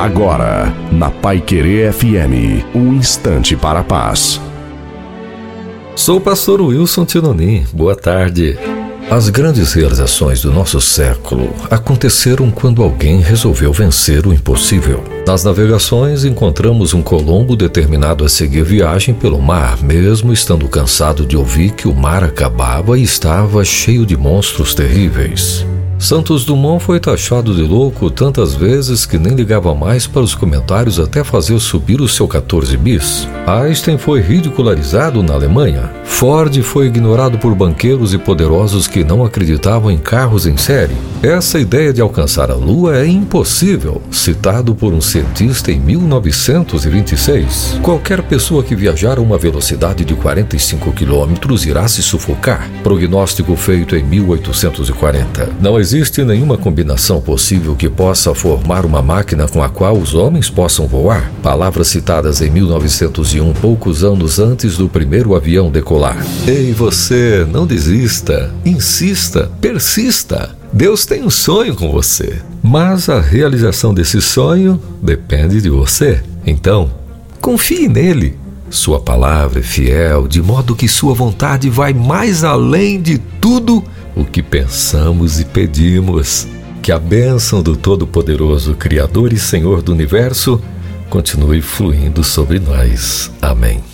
Agora, na Pai Querer FM, um instante para a paz. Sou o pastor Wilson Tinonim. Boa tarde. As grandes realizações do nosso século aconteceram quando alguém resolveu vencer o impossível. Nas navegações, encontramos um Colombo determinado a seguir viagem pelo mar, mesmo estando cansado de ouvir que o mar acabava e estava cheio de monstros terríveis. Santos Dumont foi taxado de louco tantas vezes que nem ligava mais para os comentários até fazer subir o seu 14 bis. Einstein foi ridicularizado na Alemanha. Ford foi ignorado por banqueiros e poderosos que não acreditavam em carros em série. Essa ideia de alcançar a Lua é impossível, citado por um cientista em 1926. Qualquer pessoa que viajar a uma velocidade de 45 km irá se sufocar. Prognóstico feito em 1840. Não existe nenhuma combinação possível que possa formar uma máquina com a qual os homens possam voar. Palavras citadas em 1901, poucos anos antes do primeiro avião decolar. Ei, você, não desista, insista, persista. Deus tem um sonho com você, mas a realização desse sonho depende de você. Então, confie nele. Sua palavra é fiel, de modo que sua vontade vai mais além de tudo o que pensamos e pedimos. Que a bênção do Todo-Poderoso, Criador e Senhor do Universo, continue fluindo sobre nós. Amém.